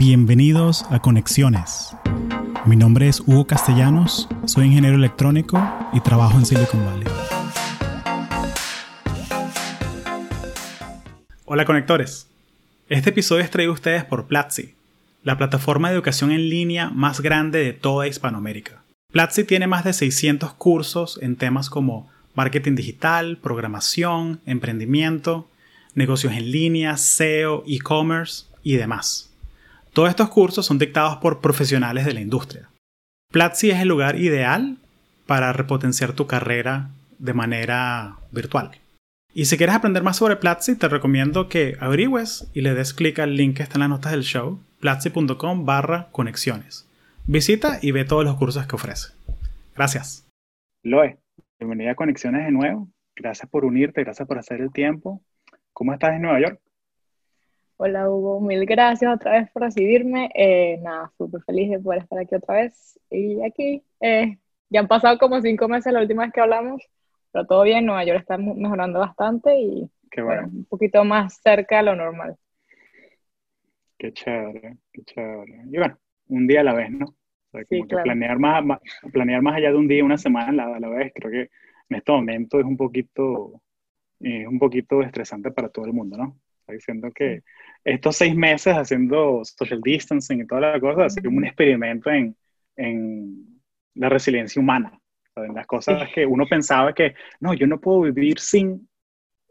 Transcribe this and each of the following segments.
Bienvenidos a Conexiones. Mi nombre es Hugo Castellanos, soy ingeniero electrónico y trabajo en Silicon Valley. Hola conectores. Este episodio es traído a ustedes por Platzi, la plataforma de educación en línea más grande de toda Hispanoamérica. Platzi tiene más de 600 cursos en temas como marketing digital, programación, emprendimiento, negocios en línea, SEO, e-commerce y demás. Todos estos cursos son dictados por profesionales de la industria. Platzi es el lugar ideal para repotenciar tu carrera de manera virtual. Y si quieres aprender más sobre Platzi, te recomiendo que averigües y le des clic al link que está en las notas del show, platzi.com barra conexiones. Visita y ve todos los cursos que ofrece. Gracias. Loe, bienvenida a Conexiones de nuevo. Gracias por unirte, gracias por hacer el tiempo. ¿Cómo estás en Nueva York? Hola Hugo, mil gracias otra vez por recibirme. Eh, nada, súper feliz de poder estar aquí otra vez. Y aquí, eh, ya han pasado como cinco meses la última vez que hablamos, pero todo bien, Nueva York está mejorando bastante y bueno. un poquito más cerca de lo normal. Qué chévere, qué chévere. Y bueno, un día a la vez, ¿no? sí, planear, más, planear más allá de un día, una semana a la, vez, creo que en este momento es un poquito, es un poquito estresante para todo el mundo, ¿no? diciendo que estos seis meses haciendo social distancing y toda la cosa, ha sido un experimento en, en la resiliencia humana, en las cosas que uno pensaba que, no, yo no puedo vivir sin,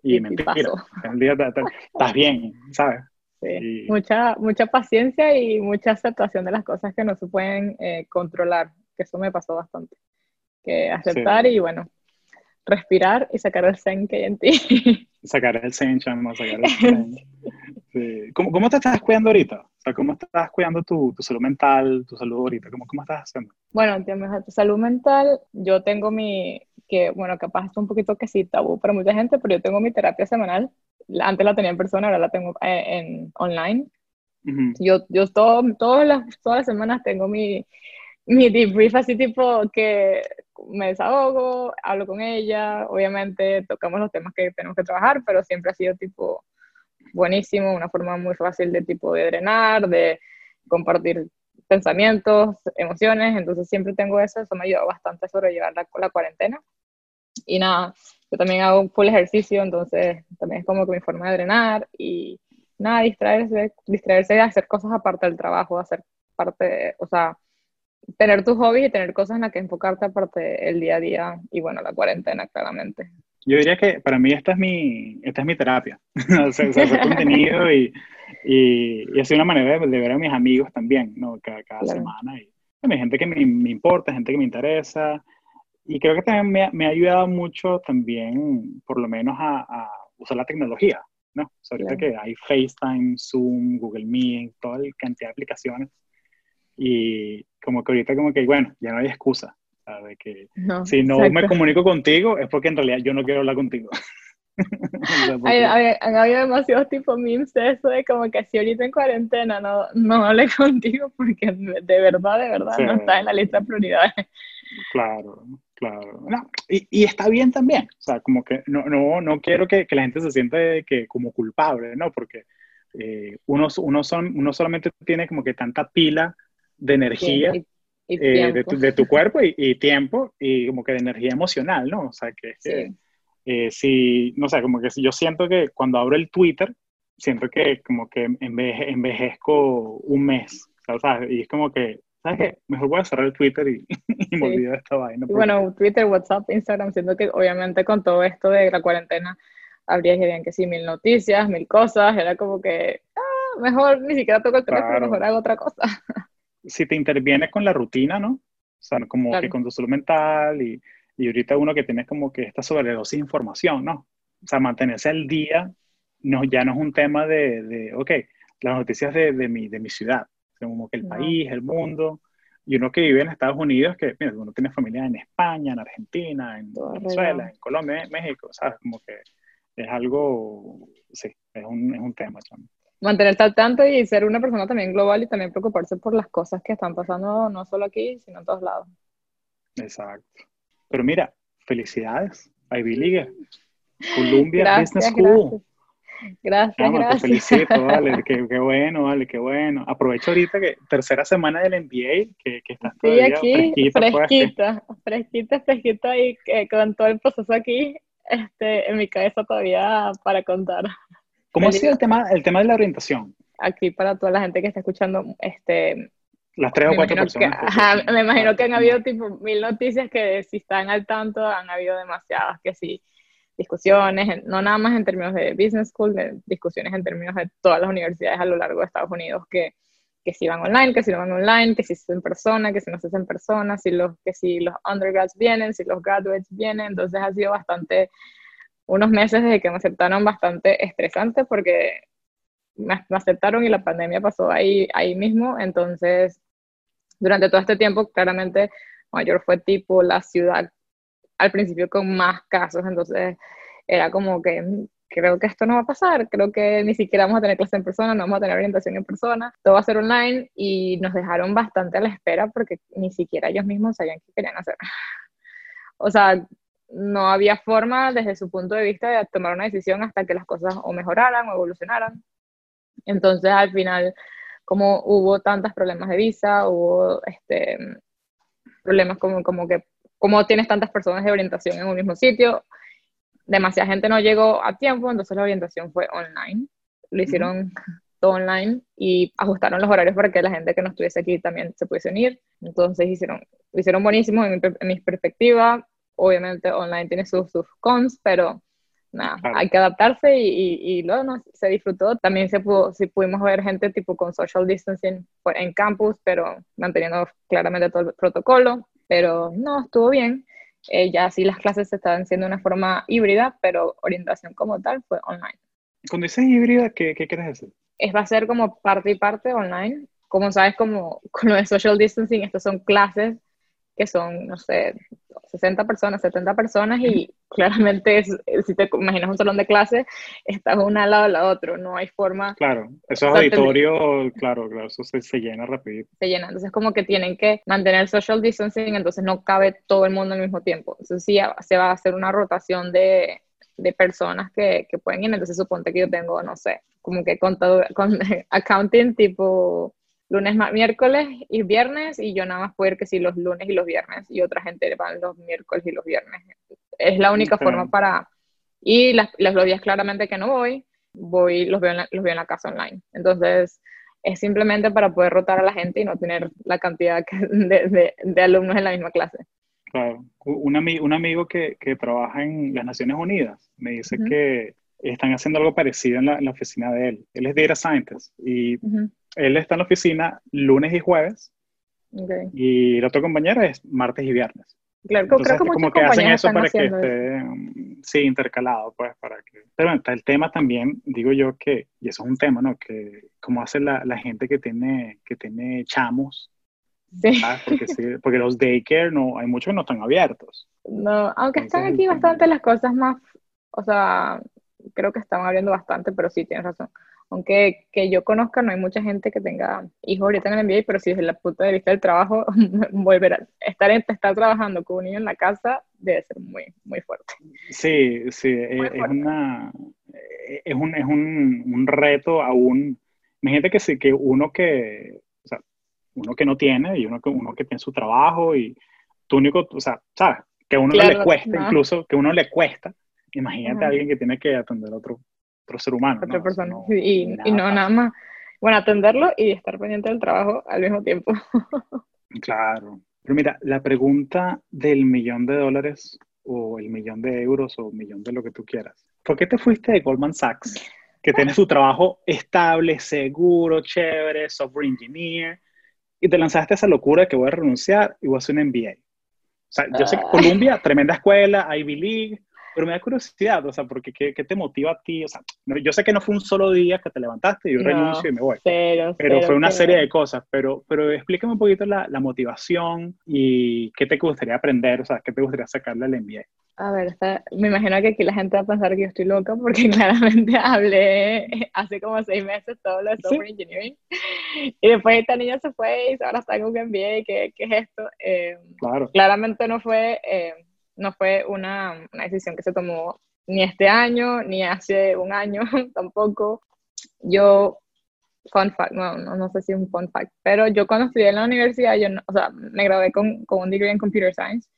y, mentira, estás bien, ¿sabes? Mucha, mucha paciencia y mucha aceptación de las cosas que no se pueden eh, controlar, que eso me pasó bastante. Que aceptar y bueno, respirar y sacar el zen que hay en ti. Sacar el zen, chamo, sacar el zen. ¿Cómo, ¿Cómo, te estás cuidando ahorita? O sea, ¿cómo estás cuidando tu, tu salud mental, tu salud ahorita? ¿Cómo, cómo estás haciendo? Bueno, tu salud mental, yo tengo mi, que bueno, capaz es un poquito que sí tabú para mucha gente, pero yo tengo mi terapia semanal. Antes la tenía en persona, ahora la tengo eh, en, online. Yo, yo todo, todas, las, todas las semanas tengo mi, mi debrief así tipo que me desahogo, hablo con ella, obviamente tocamos los temas que tenemos que trabajar, pero siempre ha sido tipo buenísimo, una forma muy fácil de tipo de drenar, de compartir pensamientos, emociones, entonces siempre tengo eso, eso me ayudado bastante a sobrellevar la, cuarentena. Y nada, yo también hago full ejercicio, entonces también es como que mi forma de drenar y nada, distraerse, distraerse de hacer cosas aparte del trabajo, hacer parte, o sea, tener tus hobbies y tener cosas en las que enfocarte aparte el día a día y bueno, la cuarentena claramente. Yo diría que para mí esta es mi, esta es mi terapia, o sea, hacer contenido y, y, y, una manera de, ver a mis amigos también, ¿no? Cada, cada semana. Y, hay gente que me, me, importa, gente que me interesa. Y creo que también me, me ha ayudado mucho también, por lo menos, a, a usar la tecnología, ¿no? O sea, ahorita que hay FaceTime, Zoom, Google Meet, toda la cantidad de aplicaciones. Y, como que ahorita como que, bueno, ya no hay excusa. De que si no me comunico contigo es porque en realidad yo no quiero hablar contigo. han habido demasiados tipos memes de eso de como que si ahorita en cuarentena no, no hablé contigo porque de verdad, de verdad no está en la lista de prioridades. Claro, claro. y, y, está bien también. O sea, como que no, no, no quiero que, que la gente se sienta que, como culpable, ¿no? Porque eh, uno, uno, son, uno solamente tiene como que tanta pila de energía eh, de, tu, de, tu, cuerpo y, tiempo y como que de energía emocional, ¿no? O sea, que, eh, si, no sé, como que si yo siento que cuando abro el Twitter, siento que como que envejezco un mes, ¿sabes? Y es como que, ¿sabes qué? Mejor voy a cerrar el Twitter y, me olvido de esta vaina. bueno, Twitter, WhatsApp, Instagram, siento que obviamente con todo esto de la cuarentena, habría que que sí, mil noticias, mil cosas, era como que, ah, mejor ni siquiera toco el teléfono, mejor hago otra cosa. si te interviene con la rutina, ¿no? O sea, como que con tu salud mental y, y ahorita uno que tiene como que esta sobredosis de información, ¿no? O sea, mantenerse al día no, ya no es un tema de, de ok, las noticias de, de, mi, de mi ciudad, como que el país, el mundo, y uno que vive en Estados Unidos, que mira, uno tiene familia en España, en Argentina, en Venezuela, en Colombia, en México, ¿sabes? Como que es algo, sí, es un, es un tema. también mantenerte al tanto y ser una persona también global y también preocuparse por las cosas que están pasando no solo aquí, sino en todos lados. Exacto. Pero mira, felicidades, Ivy League, Columbia Business School. Gracias, gracias. Te felicito, vale, qué, qué, bueno, vale, qué bueno. Aprovecho ahorita que tercera semana del MBA, que, que estás sí, aquí, fresquita, fresquita, fresquita, fresquita, y con todo el proceso aquí, este, en mi cabeza todavía para contar. ¿Cómo ha sido el tema, el tema de la orientación? Aquí para toda la gente que está escuchando, este, las tres o cuatro personas. me imagino que han habido tipo mil noticias que si están al tanto han habido demasiadas que sí discusiones, no nada más en términos de business school, de discusiones en términos de todas las universidades a lo largo de Estados Unidos que, que si van online, que si no van online, que si se en persona, que si no se en persona, si los, que si los undergrads vienen, si los graduates vienen, entonces ha sido bastante, unos meses desde que me aceptaron bastante estresante porque me, aceptaron y la pandemia pasó ahí, ahí mismo, entonces durante todo este tiempo claramente Mayor fue tipo la ciudad al principio con más casos, entonces era como que mm, creo que esto no va a pasar, creo que ni siquiera vamos a tener clase en persona, no vamos a tener orientación en persona, todo va a ser online y nos dejaron bastante a la espera porque ni siquiera ellos mismos sabían qué querían hacer. O sea, no había forma desde su punto de vista de tomar una decisión hasta que las cosas o mejoraran o evolucionaran. Entonces, al final, como hubo tantos problemas de visa, hubo este, problemas como, como que como tienes tantas personas de orientación en un mismo sitio, demasiada gente no llegó a tiempo, entonces la orientación fue online. Lo hicieron todo online y ajustaron los horarios para que la gente que no estuviese aquí también se pudiese unir. Entonces hicieron, hicieron buenísimo en mi, perspectiva. Obviamente online tiene sus, sus cons, pero nada, hay que adaptarse y, y, luego no, se disfrutó. También se pudo, sí pudimos ver gente tipo con social distancing en campus, pero manteniendo claramente todo el protocolo pero no, estuvo bien. Eh, ya sí las clases se estaban haciendo de una forma híbrida, pero orientación como tal fue online. Cuando dices híbrida, ¿qué, qué quieres decir? Es, va a ser como parte y parte online. Como sabes, como con lo de social distancing, estas son clases que son, no sé, 60 personas, 70 personas y claramente si te imaginas un salón de clase, estás uno al lado del otro, no hay forma. Claro, esos auditorios, claro, claro, eso se, llena rápido. Se llena, entonces como que tienen que mantener social distancing, entonces no cabe todo el mundo al mismo tiempo. Entonces sí se va a hacer una rotación de, de personas que, que pueden ir, entonces suponte que yo tengo, no sé, como que contador, con accounting tipo lunes, miércoles y viernes, y yo nada más puedo ir que sí los lunes y los viernes, y otra gente va los miércoles y los viernes. Es la única forma para... Y las, los días claramente que no voy, voy los veo, en la, los veo en la casa online. Entonces, es simplemente para poder rotar a la gente y no tener la cantidad de, de, alumnos en la misma clase. Claro. Un, un amigo que, que, trabaja en las Naciones Unidas me dice que están haciendo algo parecido en la, en la, oficina de él. Él es data scientist y él está en la oficina lunes y jueves. Y el otro compañero es martes y viernes. Claro, creo que como que hacen eso para que esté, mm, sí, intercalado, pues, para que... Pero está el tema también, digo yo que, y eso es un tema, ¿no? Que cómo hace la, la gente que tiene, que tiene chamos, Sí. Porque, sí, porque los daycare, no, hay muchos que no están abiertos. No, aunque están aquí bastante las cosas más, o sea, creo que están abriendo bastante, pero sí, tienes razón aunque que yo conozca, no hay mucha gente que tenga hijos ahorita en el MBA, pero sí desde el punto de vista del trabajo, volver a estar, estar trabajando con un niño en la casa debe ser muy, muy fuerte. Sí, sí, eh, es, una, eh, es, un, es un, un, reto aún. Imagínate que, sí, que uno que, o sea, uno que no tiene y uno que, uno que tiene su trabajo y tu único, o sea, sabes, que a uno le cuesta, incluso que a uno le cuesta. Imagínate a alguien que tiene que atender a otro otro ser humano. Otra persona. y, no nada más. Bueno, atenderlo y estar pendiente del trabajo al mismo tiempo. claro. Pero mira, la pregunta del millón de dólares o el millón de euros o millón de lo que tú quieras. ¿Por qué te fuiste de Goldman Sachs? Que tiene su trabajo estable, seguro, chévere, software engineer, y te lanzaste a esa locura de que voy a renunciar y voy a hacer un MBA. O sea, yo sé que ah. Columbia, tremenda escuela, Ivy League, pero me da curiosidad, o sea, porque ¿qué, qué te motiva a ti? O sea, yo sé que no fue un solo día que te levantaste y yo renuncio y me voy. pero fue una serie de cosas, pero, pero explícame un poquito la, la, motivación y qué te gustaría aprender, o sea, qué te gustaría sacarle al MBA. A ver, me imagino que aquí la gente va a pensar que yo estoy loca porque claramente hablé hace como seis meses todo lo de software engineering y después esta niña se fue y ahora está en un MBA, ¿qué, qué es esto? Eh, claro. Claramente no fue... Eh, no fue una, una, decisión que se tomó ni este año, ni hace un año tampoco. Yo, fun fact, no, no, sé si es un fun fact, pero yo cuando estudié en la universidad, yo, o sea, me gradué con, con un degree en Computer Science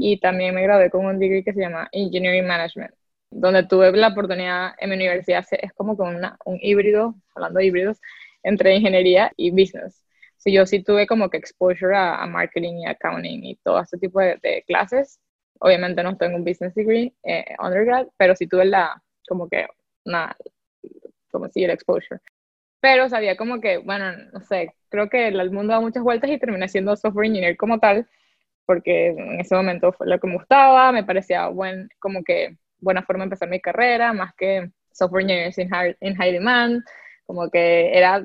y también me gradué con un degree que se llama Engineering Management, donde tuve la oportunidad en mi universidad, es como que una, un híbrido, hablando de híbridos, entre ingeniería y business. Si yo sí tuve como que exposure a, marketing y accounting y todo ese tipo de, clases. Obviamente no tengo un business degree eh, undergrad, pero sí tuve la, como que, una, como si el exposure. Pero sabía como que, bueno, no sé, creo que el mundo da muchas vueltas y terminé siendo software engineer como tal, porque en ese momento fue lo que me gustaba, me parecía buen, como que buena forma de empezar mi carrera, más que software engineers in in high demand, como que era,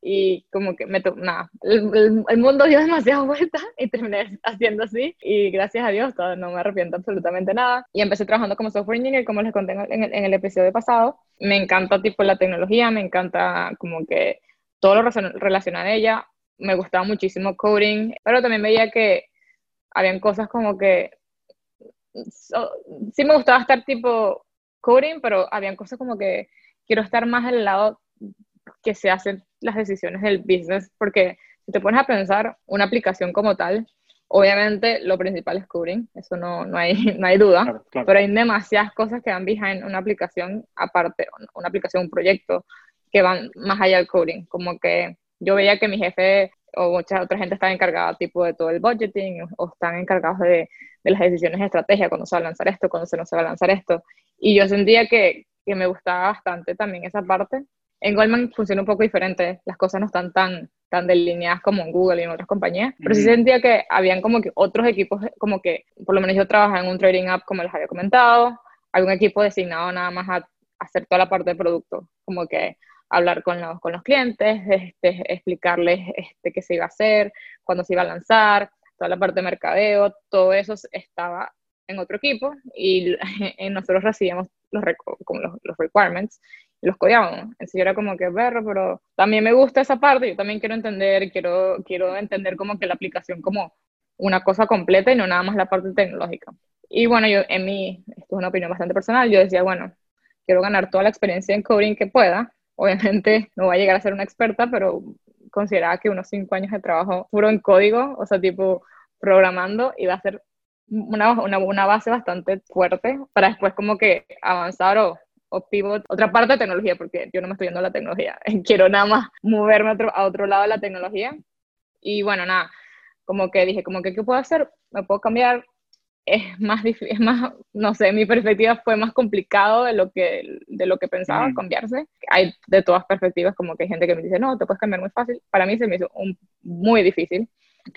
y como que me, nada, el, el, mundo dio demasiadas vueltas y terminé haciendo así, y gracias a Dios no me arrepiento absolutamente nada, y empecé trabajando como software engineer, como les conté en el, en el episodio pasado, me encanta tipo la tecnología, me encanta como que todo lo relacionado a ella, me gustaba muchísimo coding, pero también veía que habían cosas como que, sí me gustaba estar tipo coding, pero habían cosas como que quiero estar más al lado que se hacen las decisiones del business, porque si te pones a pensar una aplicación como tal, obviamente lo principal es coding, eso no, no, hay, no hay duda, pero hay demasiadas cosas que van behind una aplicación, aparte, una aplicación, un proyecto, que van más allá del coding, como que yo veía que mi jefe o mucha otra gente estaba encargada tipo de todo el budgeting o están encargados de, de las decisiones de estrategia, cuando se va a lanzar esto, cuando se no se va a lanzar esto. Y yo sentía que, que me gustaba bastante también esa parte en Goldman funciona un poco diferente, las cosas no están tan, tan delineadas como en Google y en otras compañías, pero sí sentía que habían como que otros equipos, como que, por lo menos yo trabajaba en un trading app, como les había comentado, algún equipo designado nada más a hacer toda la parte de producto, como que hablar con los, con los clientes, este, explicarles este, qué se iba a hacer, cuándo se iba a lanzar, toda la parte de mercadeo, todo eso estaba en otro equipo y nosotros recibíamos los, como los, los requirements los codiábamos. Así era como que perro, pero también me gusta esa parte, yo también quiero entender, quiero, quiero entender como que la aplicación como una cosa completa y no nada más la parte tecnológica. Y bueno, yo en mi, esto es una opinión bastante personal, yo decía, bueno, quiero ganar toda la experiencia en coding que pueda. Obviamente no voy a llegar a ser una experta, pero consideraba que unos cinco años de trabajo puro en código, o sea, tipo programando, iba a ser una, una, una base bastante fuerte para después como que avanzar o o pivot, otra parte de tecnología, porque yo no me estoy yendo a la tecnología, quiero nada más moverme a otro, a otro lado de la tecnología. Y bueno, nada, como que dije, como que, ¿qué puedo hacer? ¿Me puedo cambiar? Es más difícil, es más, no sé, mi perspectiva fue más complicado de lo que, de lo que pensaba cambiarse. Hay de todas perspectivas, como que hay gente que me dice, no, te puedes cambiar muy fácil. Para mí se me hizo un, muy difícil.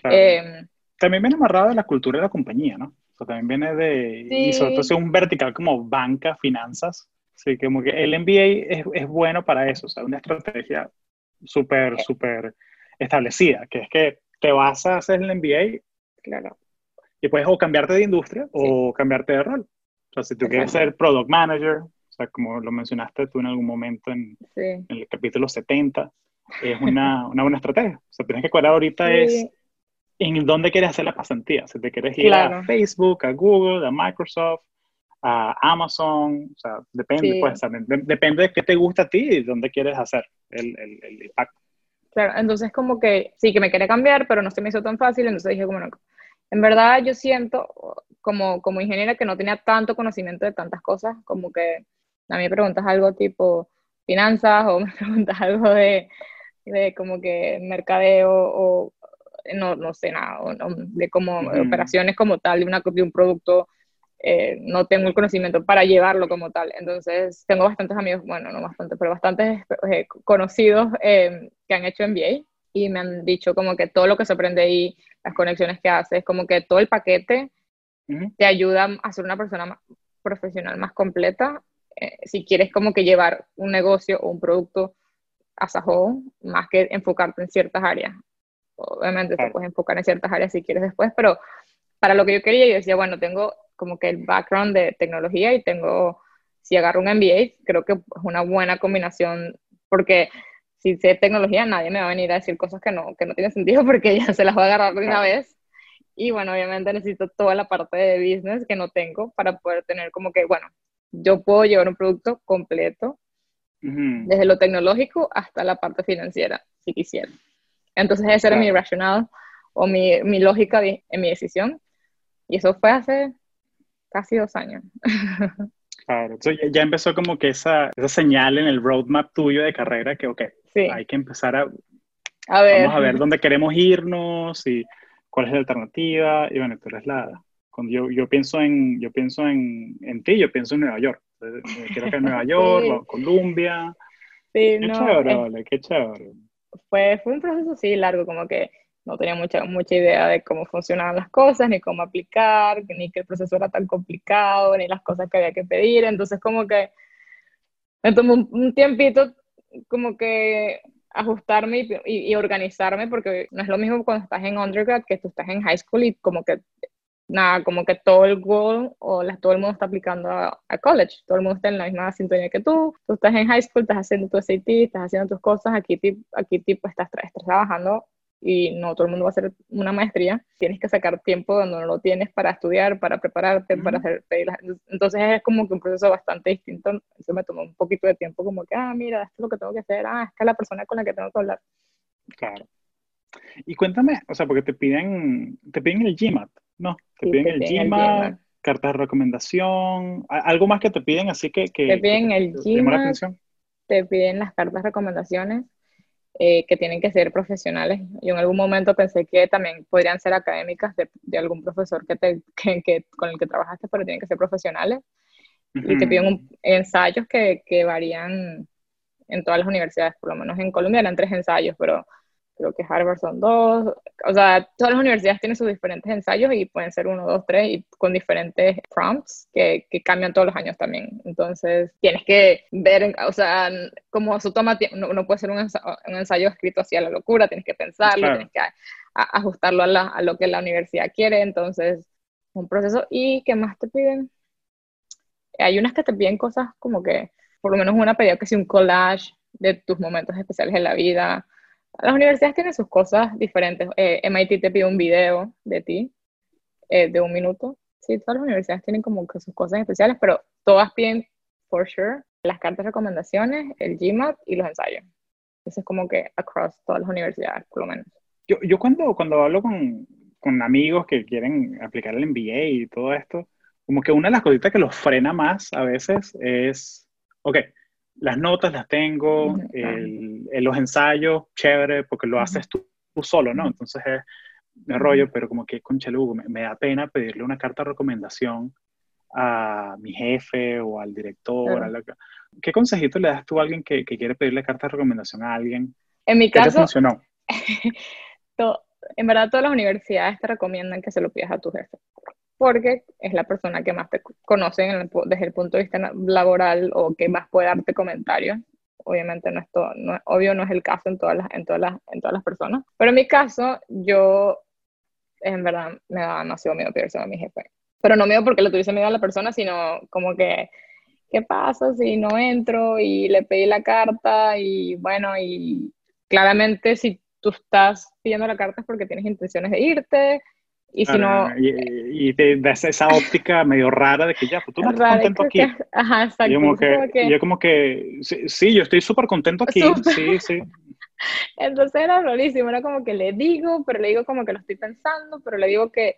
Em, también viene amarrado de la cultura de la compañía, ¿no? O sea, también viene de, y sobre todo un vertical como banca, finanzas, Sí, como que el MBA es, es bueno para eso, o sea, una estrategia súper, eh. súper establecida, que es que te vas a hacer el MBA, claro, y puedes o cambiarte de industria o cambiarte de rol. O sea, si tú quieres ser product manager, o sea, como lo mencionaste tú en algún momento en, en el capítulo 70, es una, una, buena estrategia. O sea, tienes que cuadrar ahorita es en dónde quieres hacer la pasantía. Si te quieres ir a Facebook, a Google, a Microsoft, a Amazon, o sea, depende, pues, depende de qué te gusta a ti y dónde quieres hacer el, el, impacto. Claro, entonces como que sí que me quería cambiar, pero no se me hizo tan fácil, entonces dije, bueno, en verdad yo siento como, como ingeniera que no tenía tanto conocimiento de tantas cosas, como que a mí me preguntas algo tipo finanzas o me preguntas algo de, de como que mercadeo o no, no sé nada, de como operaciones como tal de, una, de un producto eh, no tengo el conocimiento para llevarlo como tal. Entonces, tengo bastantes amigos, bueno, no bastantes, pero bastantes eh, conocidos eh, que han hecho MBA y me han dicho como que todo lo que se aprende ahí, las conexiones que haces, como que todo el paquete te ayuda a ser una persona profesional más completa. si quieres como que llevar un negocio o un producto a Sajo, más que enfocarte en ciertas áreas. Obviamente te puedes enfocar en ciertas áreas si quieres después, pero para lo que yo quería, yo decía, bueno, tengo como que el background de tecnología y tengo, si agarro un MBA, creo que es una buena combinación porque si sé tecnología nadie me va a venir a decir cosas que no, que no tienen sentido porque ya se las voy a agarrar de una vez. Y bueno, obviamente necesito toda la parte de business que no tengo para poder tener como que, bueno, yo puedo llevar un producto completo, desde lo tecnológico hasta la parte financiera, si quisiera. Entonces ese era mi racional o mi, mi lógica en mi decisión. Y eso fue hace casi dos años. Claro, entonces ya empezó como que esa, esa señal en el roadmap tuyo de carrera que, ok, hay que empezar a, a ver. vamos a ver dónde queremos irnos y cuál es la alternativa. Y bueno, tú eres la, cuando yo, yo pienso, en, yo pienso en, en ti, yo pienso en Nueva York. Quiero que en Nueva York, Colombia. Sí, qué no, chévere, qué chévere. Fue, fue un proceso así largo, como que no tenía mucha, mucha idea de cómo funcionaban las cosas, ni cómo aplicar, ni que el proceso era tan complicado, ni las cosas que había que pedir. Entonces, como que me tomó un, tiempito como que ajustarme y, y, organizarme, porque no es lo mismo cuando estás en undergrad que tú estás en high school y como que nada, como que todo el goal o todo el mundo está aplicando a, college, todo el mundo está en la misma sintonía que tú, tú estás en high school, estás haciendo tu SAT, estás haciendo tus cosas, aquí, aquí tipo estás, estás trabajando y no todo el mundo va a hacer una maestría, tienes que sacar tiempo donde no lo tienes para estudiar, para prepararte, para hacer Entonces es como que un proceso bastante distinto. Eso me tomó un poquito de tiempo, como que, ah, mira, esto es lo que tengo que hacer, ah, esta es la persona con la que tengo que hablar. Claro. Y cuéntame, o sea, porque te piden, te piden el GMAT, ¿no? Te piden el GMAT, cartas de recomendación, algo más que te piden, así que... que te piden el GMAT, te piden las cartas de recomendaciones, eh, que tienen que ser profesionales. Yo en algún momento pensé que también podrían ser académicas de, de algún profesor que te, que, con el que trabajaste, pero tienen que ser profesionales. Y te piden ensayos que, que varían en todas las universidades, por lo menos en Colombia eran tres ensayos, pero creo que Harvard son dos, o sea, todas las universidades tienen sus diferentes ensayos y pueden ser uno, dos, tres, y con diferentes prompts que, que cambian todos los años también. Entonces, tienes que ver, o sea, como eso toma tiempo, no, puede ser un ensayo, escrito así a la locura, tienes que pensarlo, tienes que ajustarlo a, a, lo que la universidad quiere, entonces, un proceso. ¿Y qué más te piden? Hay unas que te piden cosas como que, por lo menos una pedía que sea un collage de tus momentos especiales en la vida, las universidades tienen sus cosas diferentes. Eh, MIT te pide un video de ti, eh, de un minuto. Sí, todas las universidades tienen como que sus cosas especiales, pero todas piden, for sure, las cartas de recomendaciones, el GMAT y los ensayos. Eso es como que across todas las universidades, por lo menos. Yo, yo cuando, cuando hablo con, con amigos que quieren aplicar el MBA y todo esto, como que una de las cositas que los frena más a veces es, ok, las notas las tengo, los ensayos, chévere, porque lo haces tú, solo, ¿no? Entonces es me rollo, pero como que con Chelugo me, da pena pedirle una carta de recomendación a mi jefe o al director. ¿Qué consejito le das tú a alguien que, quiere pedirle carta de recomendación a alguien? En mi caso, funcionó? en verdad todas las universidades te recomiendan que se lo pidas a tu jefe porque es la persona que más te conoce desde el punto de vista laboral o que más puede darte comentarios. Obviamente no es todo, no, obvio no es el caso en todas las, en todas las, en todas las personas, pero en mi caso yo en verdad me da demasiado miedo pedirse a mi jefe. Pero no miedo porque le tuviese miedo a la persona, sino como que, ¿qué pasa si no entro y le pedí la carta? Y bueno, y claramente si tú estás pidiendo la carta es porque tienes intenciones de irte, y si no... Y, te das esa óptica medio rara de que ya, pues tú no estás contento aquí. ajá, exacto. Y yo como que, yo como que sí, yo estoy súper contento aquí, sí, sí. Entonces era rarísimo, era como que le digo, pero le digo como que lo estoy pensando, pero le digo que,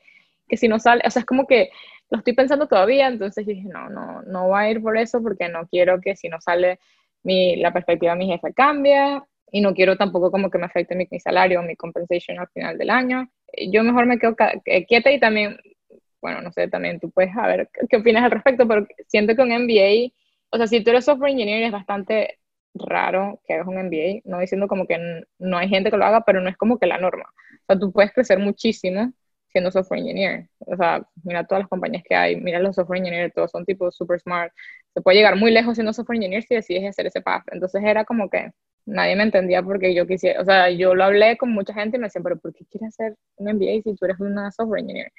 que si no sale, o sea, es como que lo estoy pensando todavía, entonces dije, no, no, no va a ir por eso porque no quiero que si no sale mi, la perspectiva de mi jefe cambia y no quiero tampoco como que me afecte mi, mi salario o mi compensation al final del año yo mejor me quedo eh, quieta y también, bueno, no sé, también tú puedes saber qué opinas al respecto, pero siento que un MBA, o sea, si tú eres software engineer es bastante raro que hagas un MBA, no diciendo como que no hay gente que lo haga, pero no es como que la norma. O sea, tú puedes crecer muchísimo siendo software engineer. O sea, mira todas las compañías que hay, mira los software engineers, todos son tipo super smart. Se puede llegar muy lejos siendo software engineer si decides hacer ese path. Entonces era como que nadie me entendía porque yo quisiera, o sea, yo lo hablé con mucha gente y me decían, pero ¿por qué quieres hacer un MBA si tú eres una software engineer?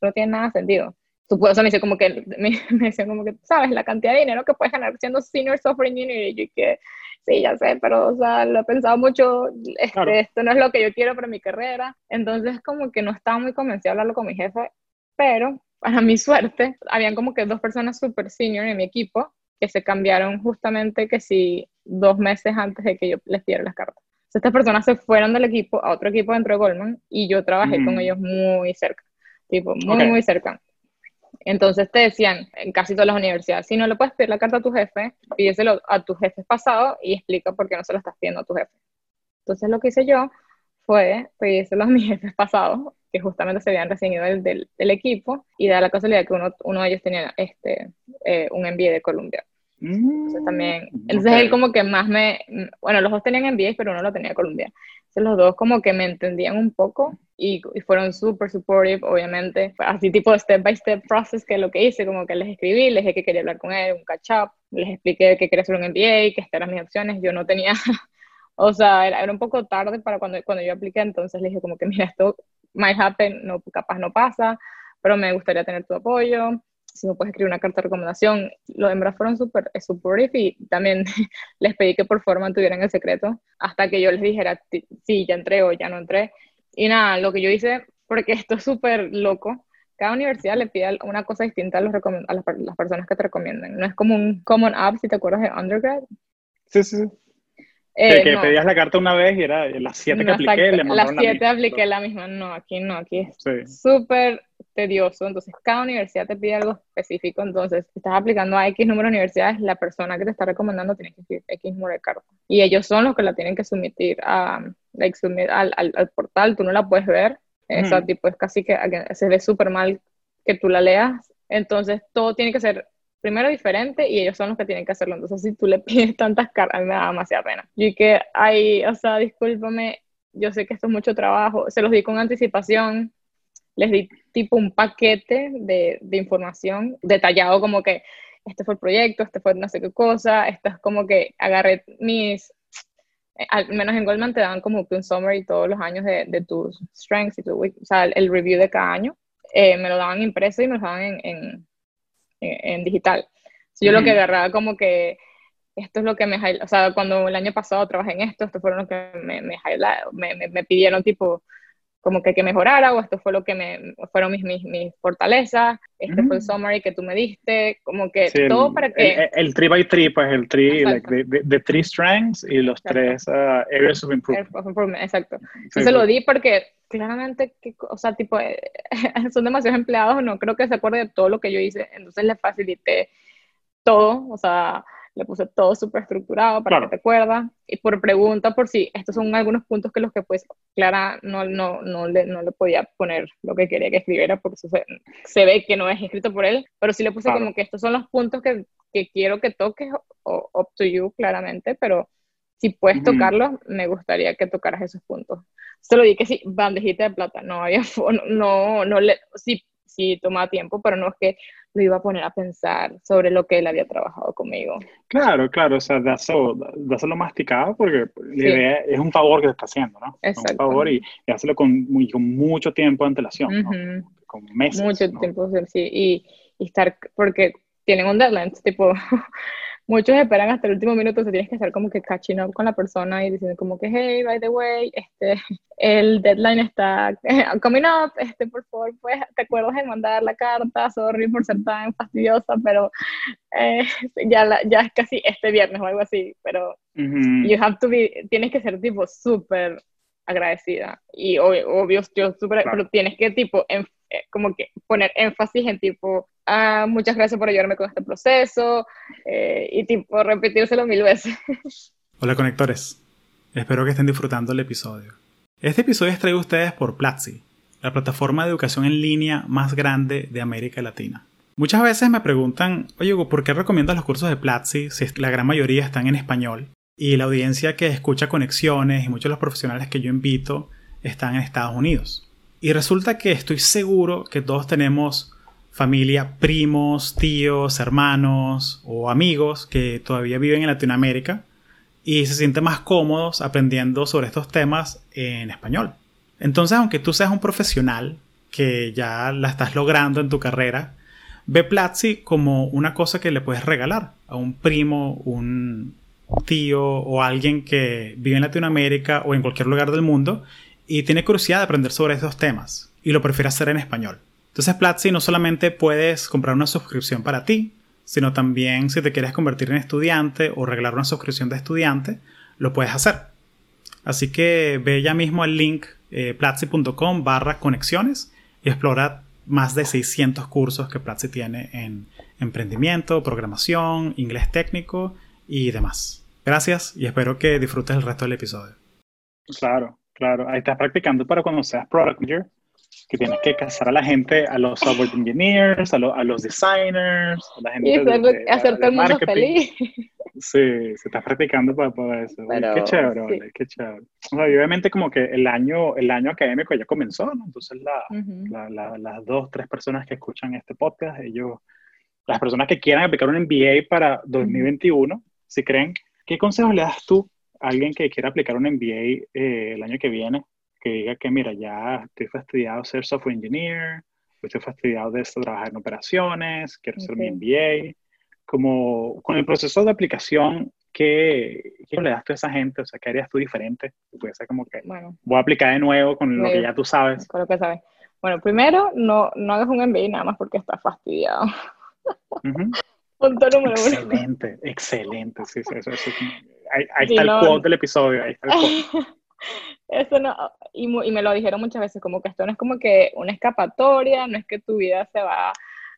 no tiene nada sentido. Tú puedes, o sea, me como que, me, me decían como que, ¿sabes? La cantidad de dinero que puedes ganar siendo senior software engineer. Y yo que, sí, ya sé, pero, o sea, lo he pensado mucho, este, esto no es lo que yo quiero para mi carrera. Entonces, como que no estaba muy convencida de hablarlo con mi jefe, pero para mi suerte, habían como que dos personas super senior en mi equipo que se cambiaron justamente que si dos meses antes de que yo les diera las cartas. estas personas se fueron del equipo a otro equipo dentro de Goldman y yo trabajé con mm. ellos muy cerca, tipo, muy, muy cerca. Entonces te decían en casi todas las universidades, si no le puedes pedir la carta a tu jefe, pídeselo a tu jefe pasado y explica por qué no se lo estás pidiendo a tu jefe. Entonces lo que hice yo fue pedírselo a mis jefes pasados, que justamente se habían recibido del, del, equipo, y da la casualidad que uno, uno de ellos tenía este, eh, un MBA de Columbia. Entonces también, mm, entonces él como que más me, bueno, los dos tenían MBA, pero uno lo tenía de Columbia. Entonces los dos como que me entendían un poco y, y fueron súper supportive, obviamente, así tipo step by step process que lo que hice, como que les escribí, les dije que quería hablar con él, un catch up, les expliqué que quería hacer un MBA, que estas eran mis opciones, yo no tenía, o sea, era, era, un poco tarde para cuando, cuando yo apliqué, entonces les dije como que mira, esto might happen, no, capaz no pasa, pero me gustaría tener tu apoyo, si me puedes escribir una carta de recomendación. Los hembras fueron súper supportive y también les pedí que por forma tuvieran el secreto hasta que yo les dijera si ya entré o ya no entré. Y nada, lo que yo hice, porque esto es súper loco, cada universidad le pide una cosa distinta a, los a las, las, personas que te recomiendan. No es como un common app, si te acuerdas de undergrad. Sí, sí, sí. Eh, que pedías la carta una vez y era las siete que apliqué, le Las siete apliqué la misma. No, aquí no, aquí es súper tedioso. Entonces, cada universidad te pide algo específico. Entonces, si estás aplicando a X número de universidades, la persona que te está recomendando tiene que escribir X número de carta. Y ellos son los que la tienen que someter a, like, al, al, portal. Tú no la puedes ver. Eso, tipo, es casi que se ve súper mal que tú la leas. Entonces, todo tiene que ser primero diferente y ellos son los que tienen que hacerlo. Entonces, si tú le pides tantas cartas, me da demasiada pena. Y que, ay, o sea, discúlpame, yo sé que esto es mucho trabajo, se los di con anticipación, les di tipo un paquete de, de información detallado como que este fue el proyecto, este fue no sé qué cosa, esto es como que agarré mis, eh, al menos en Goldman te dan como que un summary todos los años de, de tus strengths y tu, o sea, el, review de cada año. Eh, me lo daban impreso y me lo daban en en, digital. yo lo que agarraba como que esto es lo que me, o sea, cuando el año pasado trabajé en esto, esto fueron lo que me, me, me, me pidieron tipo como que, que mejorara o esto fue lo que me fueron mis, mis, mis fortalezas, este fue el summary que tú me diste, como que todo para que... El, el, tree by tree, pues el tree, like, de, de, three strengths y los tres uh, areas of improvement. Exacto. Yo se lo di porque claramente, que, o sea, tipo, eh, son demasiados empleados, no creo que se acuerde de todo lo que yo hice, entonces le facilité todo, o sea, le puse todo súper estructurado para que te acuerdas, y por pregunta, por si estos son algunos puntos que los que pues Clara no, no, no, le, no le podía poner lo que quería que escribiera, porque eso se, ve que no es escrito por él, pero sí le puse como que estos son los puntos que, que quiero que toques, o up to you, claramente, pero si puedes tocarlos, me gustaría que tocaras esos puntos. Se lo dije que sí, bandejita de plata, no había, no, no, le, sí, sí tomaba tiempo, pero no es que lo iba a poner a pensar sobre lo que él había trabajado conmigo. Claro, claro, o sea, dáselo, masticado porque la idea es un favor que te está haciendo, ¿no? Exacto. Un favor y, y hacerlo con, con, mucho tiempo de antelación, ¿no? Con meses. Mucho tiempo, sí, y, y estar, porque tienen un deadline, tipo, muchos esperan hasta el último minuto, se tienes que estar como que catching up con la persona y diciendo como que, hey, by the way, este, el deadline está coming up, este, por favor, pues, te acuerdas de mandar la carta, sorry por ser tan fastidiosa, pero eh, ya, la, ya es casi este viernes o algo así, pero you have to be, tienes que ser tipo súper agradecida. Y obvio, yo súper, pero tienes que tipo, en, eh, como que poner énfasis en tipo, ah, muchas gracias por ayudarme con este proceso eh, y tipo repetírselo mil veces. Hola conectores, espero que estén disfrutando el episodio. Este episodio es traído a ustedes por Platzi, la plataforma de educación en línea más grande de América Latina. Muchas veces me preguntan, oye, ¿por qué recomiendas los cursos de Platzi si la gran mayoría están en español? Y la audiencia que escucha conexiones y muchos de los profesionales que yo invito están en Estados Unidos. Y resulta que estoy seguro que todos tenemos familia, primos, tíos, hermanos o amigos que todavía viven en Latinoamérica y se sienten más cómodos aprendiendo sobre estos temas en español. Entonces, aunque tú seas un profesional que ya la estás logrando en tu carrera, ve Platzi como una cosa que le puedes regalar a un primo, un tío o alguien que vive en Latinoamérica o en cualquier lugar del mundo y tiene curiosidad de aprender sobre esos temas y lo prefiere hacer en español. Entonces Platzi no solamente puedes comprar una suscripción para ti, sino también si te quieres convertir en estudiante o regalar una suscripción de estudiante, lo puedes hacer. Así que ve ya mismo al link eh, platzi.com barra conexiones y explora más de 600 cursos que Platzi tiene en emprendimiento, programación, inglés técnico y demás. Gracias y espero que disfrutes el resto del episodio. Claro, claro. Ahí estás practicando para cuando seas product manager, que tienes que casar a la gente, a los software engineers, a, los designers, a la gente y de, hacer todo el mundo feliz. Sí, se está practicando para, eso. qué chévere, qué chévere. obviamente como que el año, el año académico ya comenzó, ¿no? Entonces la, las dos, tres personas que escuchan este podcast, ellos, las personas que quieran aplicar un MBA para 2021, si creen, ¿qué consejos le das tú a alguien que quiera aplicar un MBA eh, el año que viene? Que diga que, mira, ya estoy fastidiado de ser software engineer, estoy fastidiado de trabajar en operaciones, quiero hacer mi MBA como con el proceso de aplicación, ¿qué, ¿qué, le das tú a esa gente? O sea, ¿qué harías tú diferente? Puede ser como que bueno, voy a aplicar de nuevo con lo que ya tú sabes. Con lo que sabes. Bueno, primero, no, no hagas un MBA nada más porque estás fastidiado. Punto número uno. Excelente, excelente. Sí, sí, eso, eso, ahí, ahí está el quote del episodio. Ahí está el quote. Eso no, y, y me lo dijeron muchas veces, como que esto no es como que una escapatoria, no es que tu vida se va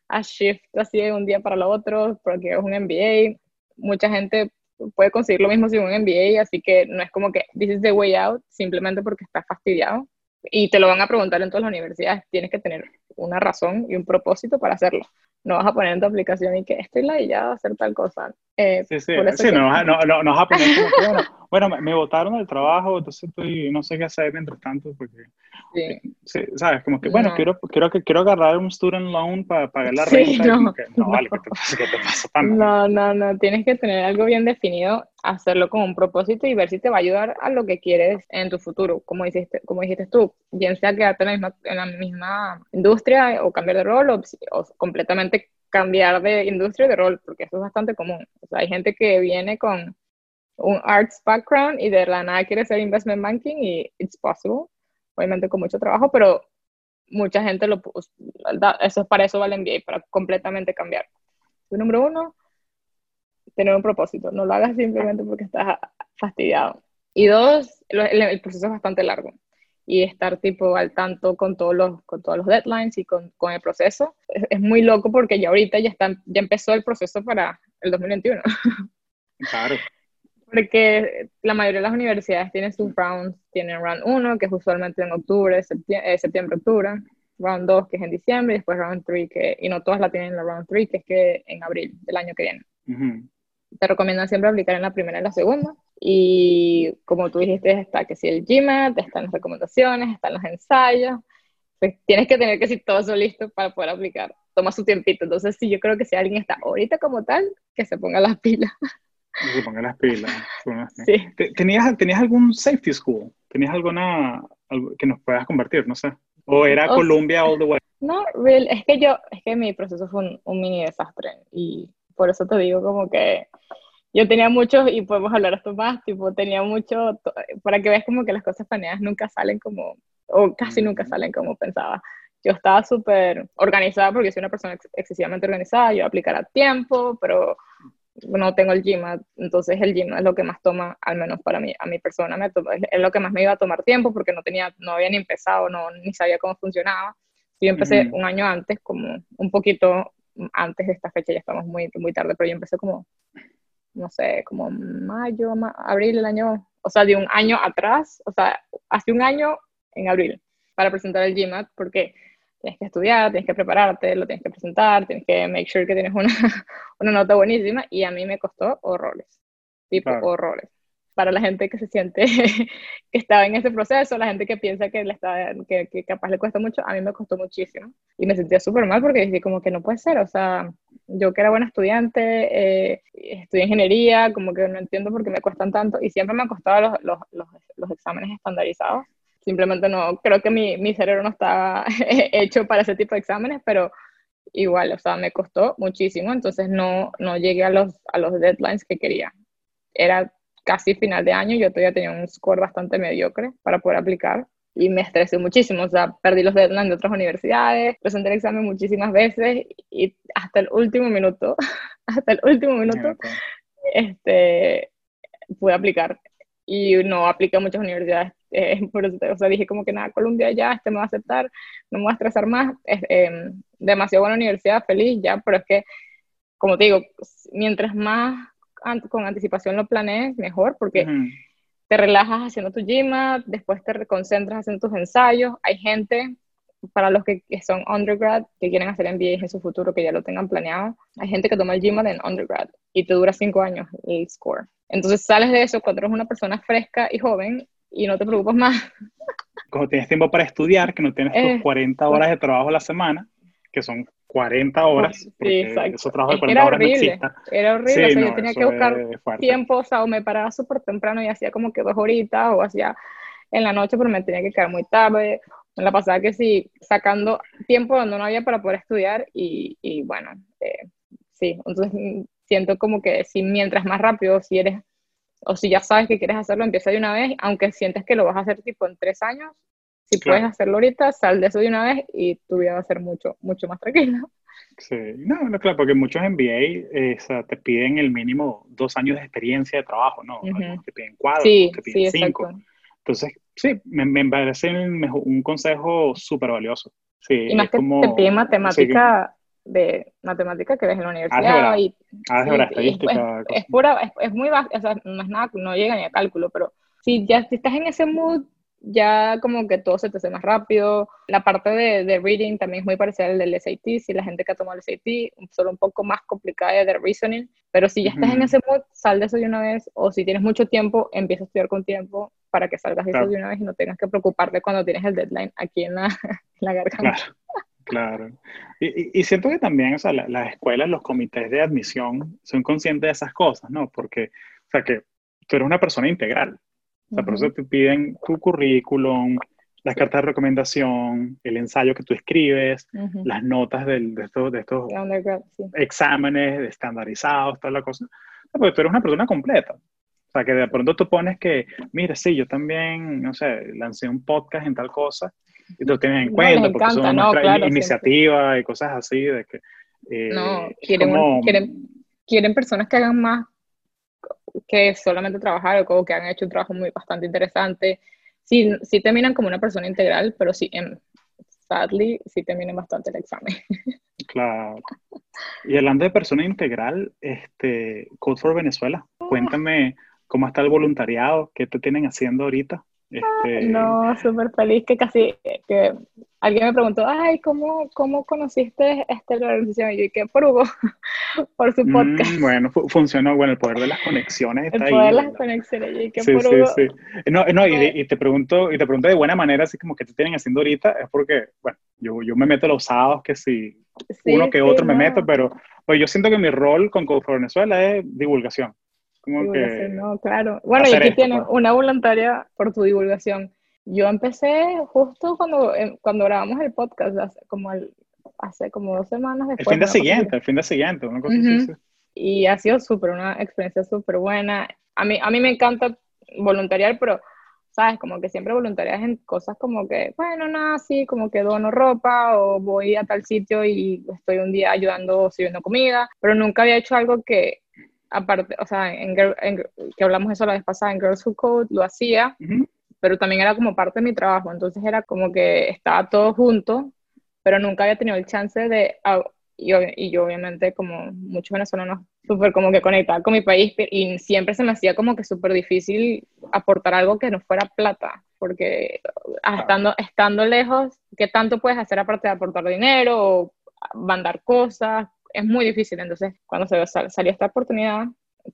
a shift así de un día para el otro, porque es un MBA. Mucha gente puede conseguir lo mismo sin un MBA, así que no es como que this is the way out, simplemente porque estás fastidiado. Y te lo van a preguntar en todas las universidades, tienes que tener una razón y un propósito para hacerlo no vas a poner en tu aplicación y que estoy ladillado a hacer tal cosa. Eh, sí, sí, sí no, no, no, no, vas a poner que, bueno, bueno me, botaron del trabajo, entonces estoy, no sé qué hacer mientras tanto, porque, sí. sí sabes, como que, bueno, quiero, quiero, que, quiero agarrar un student loan para pagar la renta. no, no, vale, ¿qué te pasa? ¿Qué te pasa No, no, no, tienes que tener algo bien definido, hacerlo con un propósito y ver si te va a ayudar a lo que quieres en tu futuro, como dijiste, como dijiste tú, bien sea quedarte en la misma, en la misma industria o cambiar de rol o, o completamente cambiar de industria de rol, porque eso es bastante común. O sea, hay gente que viene con un arts background y de la nada quiere ser investment banking y it's possible, obviamente con mucho trabajo, pero mucha gente lo eso para eso va el MBA, para completamente cambiar. Número uno, tener un propósito, no lo hagas simplemente porque estás fastidiado. Y dos, el proceso es bastante largo y estar tipo al tanto con todos los, con todos los deadlines y con, con el proceso. Es, muy loco porque ya ahorita ya, está, ya empezó el proceso para el 2021. Claro. porque la mayoría de las universidades tienen sus rounds, tienen round 1, que es usualmente en octubre, septiembre, eh, septiembre octubre, round 2, que es en diciembre, y después round 3, que, y no todas la tienen en la round 3, que es que en abril del año que viene. Te recomiendan siempre aplicar en la primera y la segunda. Y como tú dijiste, está que si el GMAT, están las recomendaciones, están los ensayos. Pues tienes que tener que si todo eso listo para poder aplicar. Toma su tiempito. Entonces, sí, yo creo que si alguien está ahorita como tal, que se ponga las pilas. Que se ponga las pilas. Sí. ¿Tenías, ¿Tenías algún safety school? ¿Tenías alguna que nos puedas convertir? No sé. ¿O era Columbia all the way? No, real, es que yo, es que mi proceso fue un, un mini desastre. Y por eso te digo como que yo tenía muchos, y podemos hablar esto más, tipo, tenía mucho, para que veas como que las cosas planeadas nunca salen como, o casi nunca salen como pensaba. Yo estaba súper organizada porque soy una persona excesivamente organizada, yo aplicar a tiempo, pero no tengo el GMAT, entonces el GMAT es lo que más toma, al menos para mí, a mi persona, me es lo que más me iba a tomar tiempo porque no tenía, no había ni empezado, no, ni sabía cómo funcionaba. Yo empecé un año antes, como un poquito antes de esta fecha, ya estamos muy, muy tarde, pero yo empecé como no sé, como mayo, abril del año, o sea, de un año atrás, o sea, hace un año en abril, para presentar el GMAT, porque tienes que estudiar, tienes que prepararte, lo tienes que presentar, tienes que make sure que tienes una, una nota buenísima, y a mí me costó horrores, tipo horrores para la gente que se siente que estaba en ese proceso, la gente que piensa que, le está, que, que, capaz le cuesta mucho, a mí me costó muchísimo. Y me sentía súper mal porque dije como que no puede ser, o sea, yo que era buena estudiante, eh, estudié ingeniería, como que no entiendo por qué me cuestan tanto y siempre me han costado los, los, los, los exámenes estandarizados. Simplemente no, creo que mi, mi cerebro no estaba hecho para ese tipo de exámenes, pero igual, o sea, me costó muchísimo, entonces no, no llegué a los, a los deadlines que quería. Era casi final de año, yo todavía tenía un score bastante mediocre para poder aplicar. y me estresé muchísimo, o sea, perdí los deadlines de otras universidades, presenté el examen muchísimas veces y hasta el último minuto, hasta el último minuto, este, pude aplicar y no apliqué a muchas universidades, eh, por eso, o sea, dije como que nada, Colombia ya, este me va a aceptar, no me va a estresar más, es em, demasiado buena universidad, feliz ya, pero es que, como te digo, mientras más con anticipación lo planees, mejor, porque te relajas haciendo tu gym, después te concentras haciendo tus ensayos. Hay gente, para los que son undergrad, que quieren hacer MBA en su futuro, que ya lo tengan planeado, hay gente que toma el GMAT en undergrad y te dura cinco años el score. Entonces sales de eso cuando eres una persona fresca y joven y no te preocupas más. Cuando tienes tiempo para estudiar, que no tienes tus 40 horas de trabajo a la semana, que son 40 horas, sí, exacto. Eso trabajo de 40 era horas horrible, Era horrible, o sea, yo tenía que buscar tiempo, o sea, o me paraba súper temprano y hacía como que dos horitas, o hacía en la noche, pero me tenía que quedar muy tarde. En la pasada que sí, sacando tiempo donde no había para poder estudiar y, y bueno, eh, sí, entonces mm, siento como que si mientras más rápido, si eres, o si ya sabes que quieres hacerlo, empieza de una vez, aunque sientes que lo vas a hacer tipo en tres años, si puedes hacerlo ahorita, sal de eso de una vez y tu vida va a ser mucho, mucho más tranquila. Sí, no, no, claro, porque muchos MBA eh, te piden el mínimo dos años de experiencia de trabajo, ¿no? Te piden cuatro, te piden cinco. Entonces, sí, me, me parece un, consejo súper valioso. Sí, y más que te piden matemática, de matemática que ves en la universidad. y, estadística. Es, pura, es, muy bajo, o sea, no es nada, no llega ni a cálculo, pero si ya si estás en ese mood ya como que todo se te hace más rápido. La parte de, de reading también es muy parecida al del SAT, si la gente que ha tomado el SAT, solo un poco más complicada de reasoning, pero si ya estás en ese mood, sal de eso de una vez, o si tienes mucho tiempo, empieza a estudiar con tiempo para que salgas de eso de una vez y no tengas que preocuparte cuando tienes el deadline aquí en la, la garganta. Claro. Claro. Y, y, siento que también, o sea, las escuelas, los comités de admisión son conscientes de esas cosas, ¿no? Porque, o sea, que tú eres una persona integral. O sea, por eso te piden tu currículum, las cartas de recomendación, el ensayo que tú escribes, las notas de estos, de estos exámenes estandarizados, toda la cosa. porque tú eres una persona completa. O sea, que de pronto tú pones que, mira, sí, yo también, no sé, lancé un podcast en tal cosa, y tú tienes en cuenta, porque son nuestra iniciativa y cosas así, de que... Eh, no, quieren, quieren, quieren personas que hagan más que solamente trabajar o que han hecho un trabajo muy bastante interesante. Sí, sí te miran como una persona integral, pero sí, en, sadly, sí te miran bastante el examen. Claro. Y hablando de persona integral, este, Code for Venezuela, cuéntame cómo está el voluntariado, qué te tienen haciendo ahorita. Este... No, súper feliz que casi, que alguien me preguntó, ay, ¿cómo, cómo conociste esta organización? Y yo dije, por Hugo, por su podcast. Mm, bueno, funcionó, bueno, el poder de las conexiones está el poder de las conexiones, y que sí, por sí, Hugo. Sí. No, no y, te pregunto, y te pregunto de buena manera, así como que te tienen haciendo ahorita, es porque, bueno, yo, yo me meto los sábados que si uno que otro me meto, pero pues yo siento que mi rol con Code for Venezuela es divulgación. Como que, no, claro. Bueno, y aquí tienes pues. una voluntaria por tu divulgación. Yo empecé justo cuando, eh, cuando grabamos el podcast, como, el, hace como dos semanas después. El fin de siguiente, el fin de siguiente, una cosa así. Y ha sido súper, una experiencia súper buena. A mí, a mí me encanta voluntariar, pero, ¿sabes? Como que siempre voluntarias en cosas como que, bueno, nada, sí, como que dono ropa o voy a tal sitio y estoy un día ayudando o sirviendo comida, pero nunca había hecho algo que aparte, o sea, en, que hablamos eso la vez pasada, en Girls Who Code lo hacía, pero también era como parte de mi trabajo, entonces era como que estaba todo junto, pero nunca había tenido el chance de, y, y yo obviamente como muchos venezolanos, súper como que conectada con mi país, y siempre se me hacía como que súper difícil aportar algo que no fuera plata, porque estando, estando lejos, ¿qué tanto puedes hacer aparte de aportar dinero o mandar cosas? es muy difícil. Entonces, cuando se salió esta oportunidad,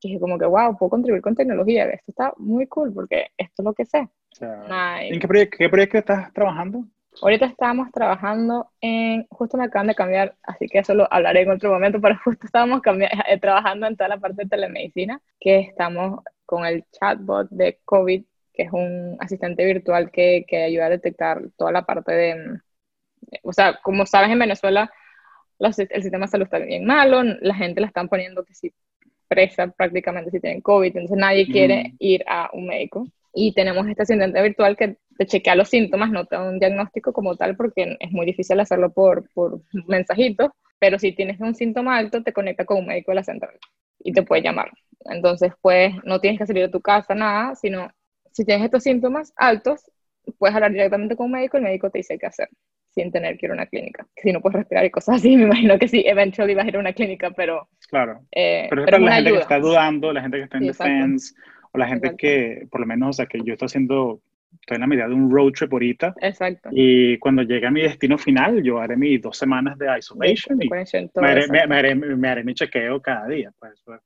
dije como que, wow, puedo contribuir con tecnología. Esto está muy cool porque esto es lo que sé. ¿En qué qué proyecto estás trabajando? Ahorita estamos trabajando en, justo me acaban de cambiar, así que eso lo hablaré en otro momento, pero justo estábamos eh, trabajando en toda la parte de telemedicina, que estamos con el chatbot de COVID, que es un asistente virtual que, que ayuda a detectar toda la parte de, o sea, como sabes en Venezuela, el sistema de salud está bien malo, la gente la están poniendo que si presa prácticamente si tienen COVID, entonces nadie quiere ir a un médico. Y tenemos este asistente virtual que te chequea los síntomas, no te da un diagnóstico como tal porque es muy difícil hacerlo por, por mensajitos, pero si tienes un síntoma alto, te conecta con un médico de la central y te puede llamar. Entonces, pues no tienes que salir de tu casa, nada, sino si tienes estos síntomas altos, puedes hablar directamente con un médico y el médico te dice qué hacer sin tener que ir a una clínica. Si no puedes respirar y cosas así, me imagino que sí, eventually vas a ir a una clínica, pero... Claro. Eh, pero, es la gente que está dudando, la gente que está en defense, o la gente que, por lo menos, o sea, que yo estoy haciendo estoy en la medida de un road trip ahorita. Exacto. Y cuando llegue a mi destino final, yo haré mis dos semanas de isolation y me haré, me, haré, mi chequeo cada día. Pues eso es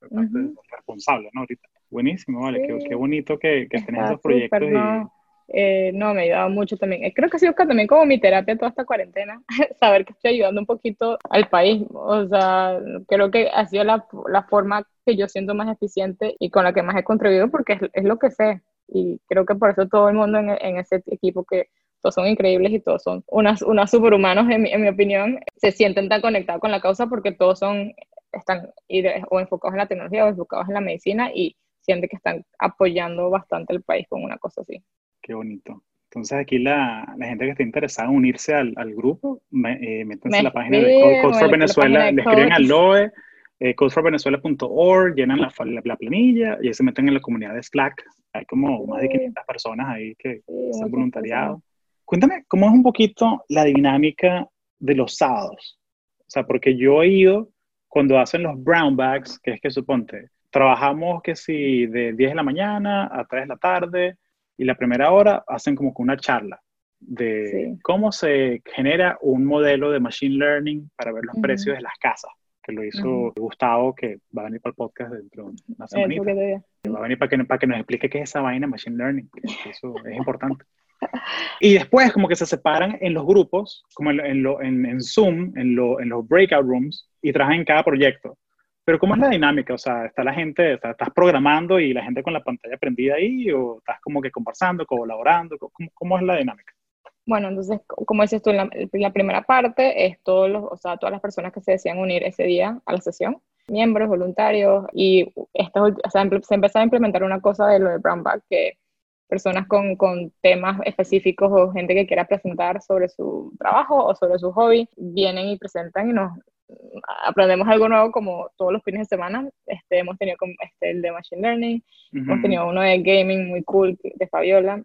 responsable, ¿no? Ahorita. Buenísimo, vale. Qué, qué, bonito que, que estén estos proyectos. No. Eh, no, me ha ayudado mucho también. Eh, creo que ha sido también como mi terapia toda esta cuarentena, saber que estoy ayudando un poquito al país. O sea, creo que ha sido la, la forma que yo siento más eficiente y con la que más he contribuido porque es, es lo que sé y creo que por eso todo el mundo en, en ese equipo que todos son increíbles y todos son unas, unas superhumanos, en mi, en mi opinión, se sienten tan conectados con la causa porque todos son, están o enfocados en la tecnología o enfocados en la medicina y sienten que están apoyando bastante al país con una cosa así. Qué bonito. Entonces aquí la, la gente que esté interesada en unirse al, al grupo, eh, métanse en la página de Code for Venezuela, le escriben al LOE, eh, codeforvenezuela.org, llenan la, la, planilla y se meten en la comunidad de Slack. Hay como más de 500 personas ahí que están voluntariados. Cuéntame, ¿cómo es un poquito la dinámica de los sábados? O sea, porque yo he ido cuando hacen los brown bags, que es que suponte, trabajamos que si de 10 de la mañana a 3 de la tarde y la primera hora hacen como que una charla de cómo se genera un modelo de machine learning para ver los precios de las casas que lo hizo Gustavo, que va a venir para el podcast dentro de una semana. Va a venir para que, para que nos explique qué es esa vaina Machine Learning, eso es importante. Y después como que se separan en los grupos, como en, lo, en, en Zoom, en, lo, en, los breakout rooms, y trabajan en cada proyecto. Pero ¿cómo es la dinámica? O sea, ¿está la gente, estás programando y la gente con la pantalla prendida ahí? ¿O estás como que conversando, colaborando? ¿Cómo, cómo es la dinámica? Bueno, entonces, como dices tú, en la, primera parte es todos los, o sea, todas las personas que se decían unir ese día a la sesión, miembros, voluntarios, y esto, o sea, se empezó a implementar una cosa de lo de Brown Bag, que personas con, con, temas específicos o gente que quiera presentar sobre su trabajo o sobre su hobby, vienen y presentan y nos aprendemos algo nuevo como todos los fines de semana. Este, hemos tenido este, el de Machine Learning, hemos tenido uno de Gaming muy cool de Fabiola,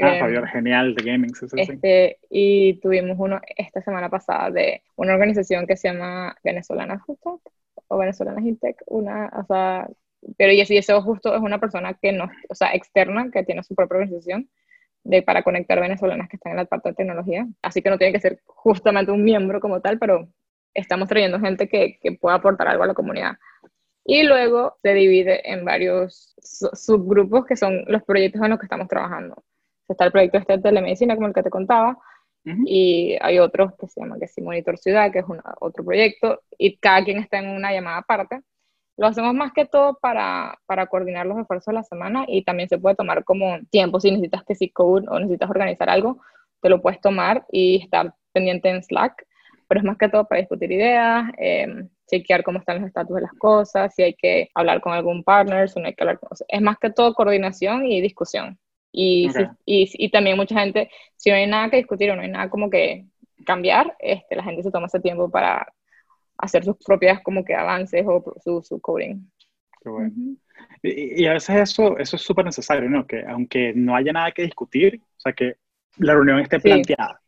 Ah, Javier, em, genial de gaming. Sí, este, y tuvimos uno esta semana pasada de una organización que se llama Venezolanas Justo o Venezolanas Intec, una, o sea, pero y eso justo es una persona que no, o sea, externa, que tiene su propia organización de, para conectar venezolanas que están en la parte de tecnología. Así que no tiene que ser justamente un miembro como tal, pero estamos trayendo gente que, que pueda aportar algo a la comunidad. Y luego se divide en varios subgrupos que son los proyectos en los que estamos trabajando está el proyecto este de telemedicina, como el que te contaba, y hay otros que se llaman que sí, Monitor Ciudad, que es otro proyecto, y cada quien está en una llamada aparte. Lo hacemos más que todo para, para coordinar los esfuerzos de la semana y también se puede tomar como tiempo si necesitas que si code o necesitas organizar algo, te lo puedes tomar y estar pendiente en Slack, pero es más que todo para discutir ideas, eh, chequear cómo están los estatus de las cosas, si hay que hablar con algún partner, si no hay que hablar con... Es más que todo coordinación y discusión. Y, y, y, también mucha gente, si no hay nada que discutir o no hay nada como que cambiar, este, la gente se toma ese tiempo para hacer sus propias como que avances o su, su coding. Qué bueno. y, y, a veces eso, eso es súper necesario, ¿no? Que aunque no haya nada que discutir, o sea, que la reunión esté planteada.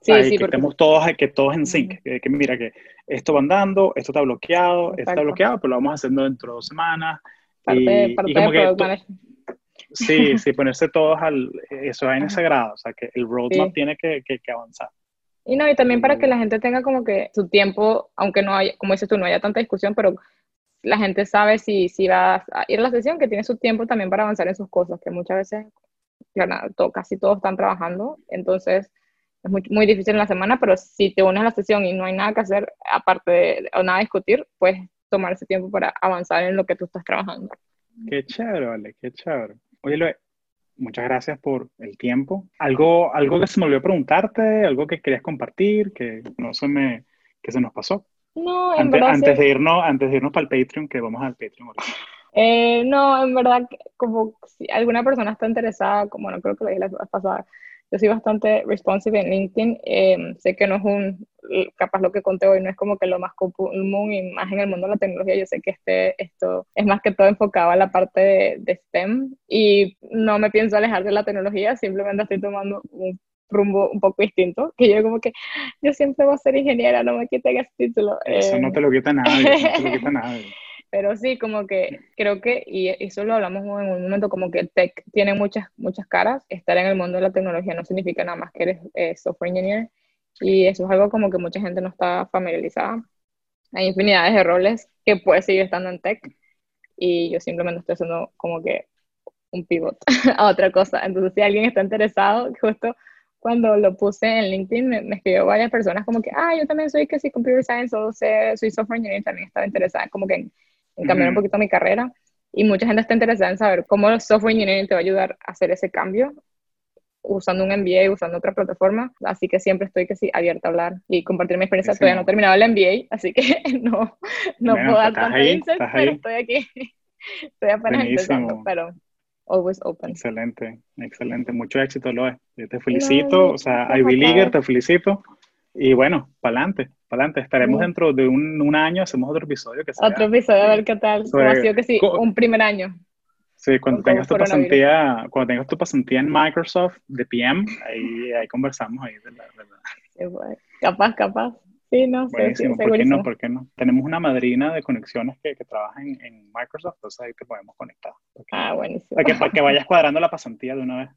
Sí, sí, que estemos todos, que todos en sync, que, mira que esto va andando, esto está bloqueado, esto está bloqueado, pero lo vamos haciendo dentro de dos semanas. Parte, y, parte y como que Sí, sí, ponerse todos al, eso en ese grado, o sea, que el roadmap tiene que, que, avanzar. Y no, y también para que la gente tenga como que su tiempo, aunque no haya, como dices tú, no haya tanta discusión, pero la gente sabe si, si va a ir a la sesión, que tiene su tiempo también para avanzar en sus cosas, que muchas veces, claro, casi todos están trabajando, entonces es muy, muy difícil en la semana, pero si te unes a la sesión y no hay nada que hacer, aparte de, o nada a discutir, puedes tomar ese tiempo para avanzar en lo que tú estás trabajando. Qué chévere, vale, qué chévere. Oye, Loe, muchas gracias por el tiempo. ¿Algo, algo que se me olvidó preguntarte, algo que querías compartir, que no se me, que se nos pasó? No, en antes, verdad antes de irnos, antes de irnos para el Patreon, que vamos al Patreon. Eh, no, en verdad, como si alguna persona está interesada, como no creo que lo dije la semana pasada, yo soy bastante responsive en LinkedIn. Em, sé que no es un, capaz lo que conté hoy no es como que lo más común y más en el mundo de la tecnología. Yo sé que este, esto es más que todo enfocado a la parte de, de STEM y no me pienso alejar de la tecnología, simplemente estoy tomando un rumbo un poco distinto, que yo como que yo siempre voy a ser ingeniera, no me quiten ese título. Eso no te lo quita nadie, no te lo quita nadie. Pero sí, como que creo que, y eso lo hablamos en un momento, como que tech tiene muchas, muchas caras. Estar en el mundo de la tecnología no significa nada más que eres eh, software engineer. Y eso es algo como que mucha gente no está familiarizada. Hay infinidades de roles que puedes seguir estando en tech. Y yo simplemente estoy haciendo como que un pivot a otra cosa. Entonces, si alguien está interesado, justo cuando lo puse en LinkedIn, me, escribió varias personas como que, ah, yo también soy que sí, computer science o soy software engineer, también estaba interesada como que en, en cambiar un poquito mi carrera. Y mucha gente está interesada en saber cómo el software engineering te va a ayudar a hacer ese cambio usando un MBA, usando otra plataforma. Así que siempre estoy que sí, abierta a hablar y compartir mi experiencia. Todavía no he terminado el MBA, así que no, no puedo dar tanta pero estoy aquí. estoy apenas empezando, pero always open. Excelente, excelente. Mucho éxito, Loe. Yo te felicito, o sea, Ivy Leaguer, te felicito. Y bueno, para adelante, adelante. Estaremos dentro de un, un, año, hacemos otro episodio. Que otro episodio, a ver qué tal. Sobre, ha sido que sí, un primer año. Sí, cuando tengas, tu pasantía, cuando tengas tu pasantía en Microsoft de PM, ahí, ahí conversamos ahí de la. Sí, pues, capaz, capaz. Sí, no, Buenísimo, ¿por qué no? ¿Por qué no? Tenemos una madrina de conexiones que, que trabaja en, en, Microsoft, entonces ahí te podemos conectar. ah, buenísimo. Para que, para que vayas cuadrando la pasantía de una vez.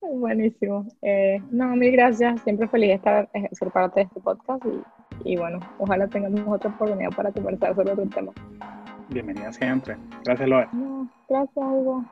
Buenísimo. Eh, no, mil gracias. Siempre feliz de estar, eh, ser parte de este podcast y, y, bueno, ojalá tengamos otra oportunidad para conversar sobre otro tema. Bienvenida siempre. Gracias. No, gracias, Hugo.